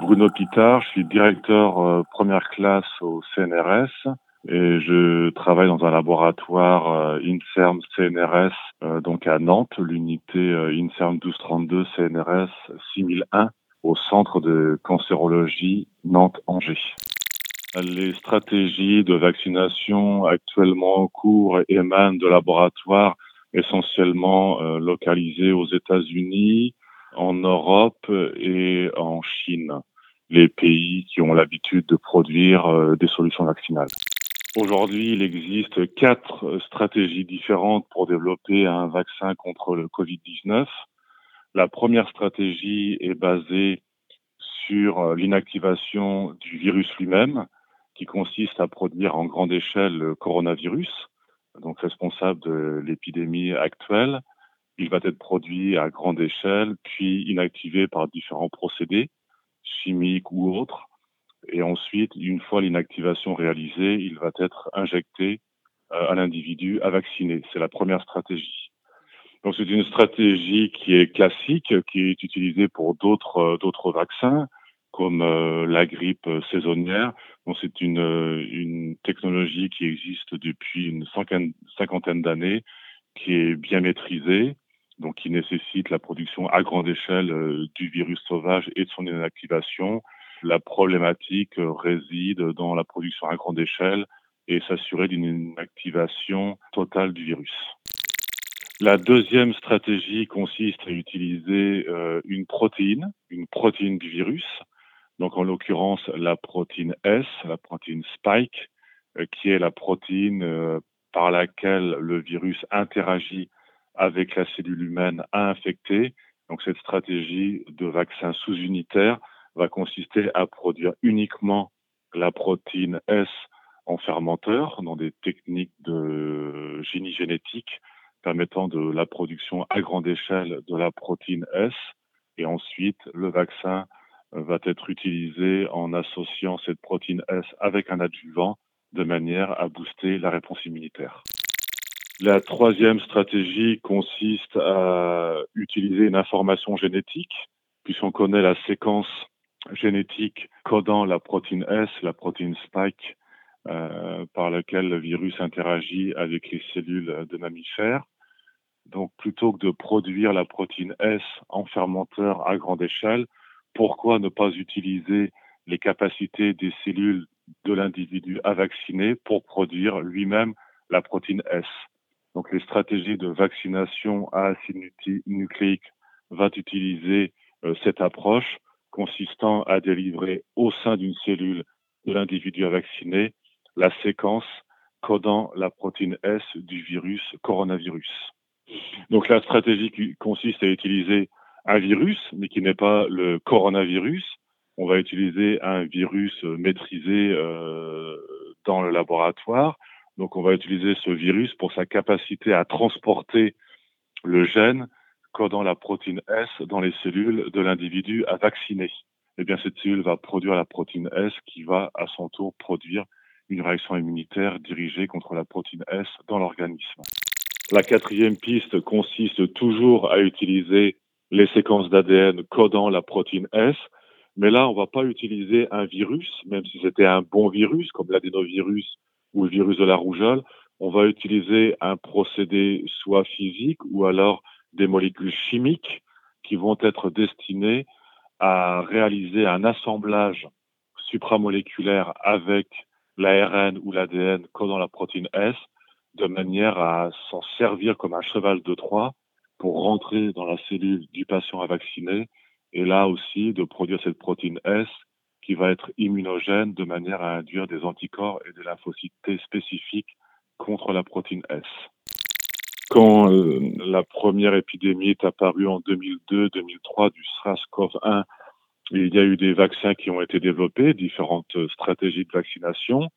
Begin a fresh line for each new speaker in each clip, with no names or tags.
Bruno Pitard, je suis directeur euh, première classe au CNRS et je travaille dans un laboratoire euh, INSERM CNRS euh, donc à Nantes, l'unité INSERM 1232 CNRS 6001 au centre de cancérologie Nantes-Angers. Les stratégies de vaccination actuellement en cours émanent de laboratoires essentiellement localisés aux États-Unis, en Europe et en Chine, les pays qui ont l'habitude de produire euh, des solutions vaccinales. Aujourd'hui, il existe quatre stratégies différentes pour développer un vaccin contre le Covid-19. La première stratégie est basée sur euh, l'inactivation du virus lui-même, qui consiste à produire en grande échelle le coronavirus, donc responsable de l'épidémie actuelle. Il va être produit à grande échelle, puis inactivé par différents procédés, chimiques ou autres. Et ensuite, une fois l'inactivation réalisée, il va être injecté euh, à l'individu à vacciner. C'est la première stratégie. Donc c'est une stratégie qui est classique, qui est utilisée pour d'autres euh, d'autres vaccins, comme euh, la grippe saisonnière. Donc c'est une, une technologie qui existe depuis une cinquantaine d'années, qui est bien maîtrisée, donc qui nécessite la production à grande échelle euh, du virus sauvage et de son inactivation. La problématique euh, réside dans la production à grande échelle et s'assurer d'une inactivation totale du virus. La deuxième stratégie consiste à utiliser euh, une protéine, une protéine du virus, donc en l'occurrence la protéine S, la protéine Spike, qui est la protéine par laquelle le virus interagit avec la cellule humaine à infecter. Donc cette stratégie de vaccin sous-unitaire va consister à produire uniquement la protéine S en fermenteur dans des techniques de génie génétique permettant de la production à grande échelle de la protéine S. Et ensuite, le vaccin va être utilisé en associant cette protéine S avec un adjuvant de manière à booster la réponse immunitaire. La troisième stratégie consiste à utiliser une information génétique, puisqu'on connaît la séquence génétique codant la protéine S, la protéine spike, euh, par laquelle le virus interagit avec les cellules de mammifères. Donc, plutôt que de produire la protéine S en fermenteur à grande échelle, pourquoi ne pas utiliser les capacités des cellules de l'individu à vacciner pour produire lui-même la protéine S? Donc les stratégies de vaccination à acide nucléique vont utiliser euh, cette approche consistant à délivrer au sein d'une cellule de l'individu à vacciner la séquence codant la protéine S du virus coronavirus. Donc la stratégie qui consiste à utiliser un virus, mais qui n'est pas le coronavirus. On va utiliser un virus maîtrisé euh, dans le laboratoire donc on va utiliser ce virus pour sa capacité à transporter le gène codant la protéine S dans les cellules de l'individu à vacciner. Eh bien, cette cellule va produire la protéine S qui va à son tour produire une réaction immunitaire dirigée contre la protéine S dans l'organisme. La quatrième piste consiste toujours à utiliser les séquences d'ADN codant la protéine S, mais là, on ne va pas utiliser un virus, même si c'était un bon virus, comme l'adénovirus ou le virus de la rougeole, on va utiliser un procédé soit physique ou alors des molécules chimiques qui vont être destinées à réaliser un assemblage supramoléculaire avec l'ARN ou l'ADN codant la protéine S, de manière à s'en servir comme un cheval de Troie pour rentrer dans la cellule du patient à vacciner et là aussi de produire cette protéine S qui va être immunogène de manière à induire des anticorps et des lymphocytes T spécifiques contre la protéine S. Quand euh, la première épidémie est apparue en 2002-2003 du SARS-CoV-1, il y a eu des vaccins qui ont été développés, différentes stratégies de vaccination,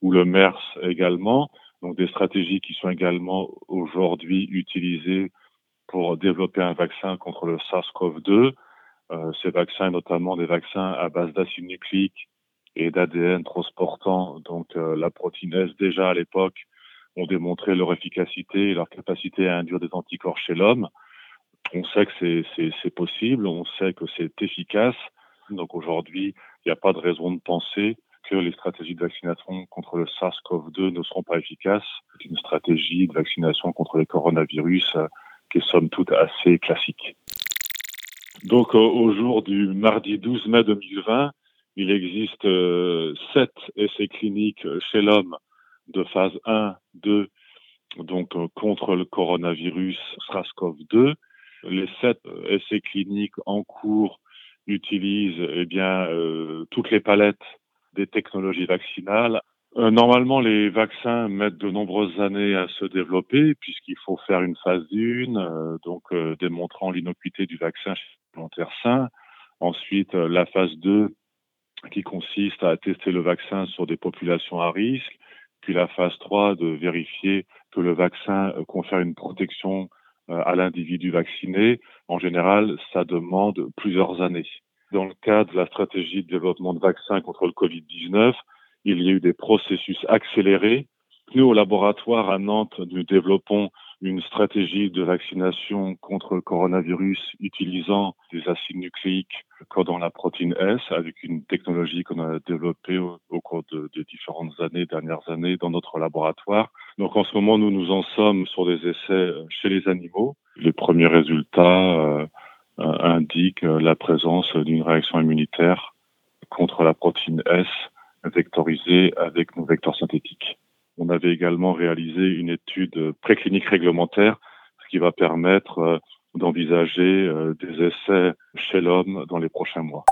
ou le MERS également, donc des stratégies qui sont également aujourd'hui utilisées pour développer un vaccin contre le SARS-CoV-2. Euh, ces vaccins, notamment des vaccins à base d'acide nucléique et d'ADN transportant donc euh, la protéine déjà à l'époque, ont démontré leur efficacité et leur capacité à induire des anticorps chez l'homme. On sait que c'est possible, on sait que c'est efficace. Donc aujourd'hui, il n'y a pas de raison de penser que les stratégies de vaccination contre le SARS-CoV-2 ne seront pas efficaces. C'est une stratégie de vaccination contre les coronavirus euh, qui est somme toute assez classique. Donc au jour du mardi 12 mai 2020, il existe euh, sept essais cliniques chez l'homme de phase 1, 2, donc euh, contre le coronavirus SARS-CoV-2. Les sept essais cliniques en cours utilisent eh bien toutes les palettes des technologies vaccinales. Euh, normalement, les vaccins mettent de nombreuses années à se développer puisqu'il faut faire une phase 1, euh, donc euh, démontrant l'innocuité du vaccin chez les volontaires sains. Ensuite, la phase 2 qui consiste à tester le vaccin sur des populations à risque. Puis la phase 3 de vérifier que le vaccin confère une protection à l'individu vacciné. En général, ça demande plusieurs années. Dans le cadre de la stratégie de développement de vaccins contre le Covid-19, il y a eu des processus accélérés. Nous, au laboratoire à Nantes, nous développons une stratégie de vaccination contre le coronavirus utilisant des acides nucléiques codant la protéine S avec une technologie qu'on a développée au, cours de, de, différentes années, dernières années dans notre laboratoire. Donc en ce moment, nous nous en sommes sur des essais chez les animaux. Les premiers résultats euh, euh, indique euh, la présence d'une réaction immunitaire contre la protéine S vectorisée avec nos vecteurs synthétiques. On avait également réalisé une étude préclinique réglementaire, ce qui va permettre euh, d'envisager des essais chez l'homme dans les prochains mois.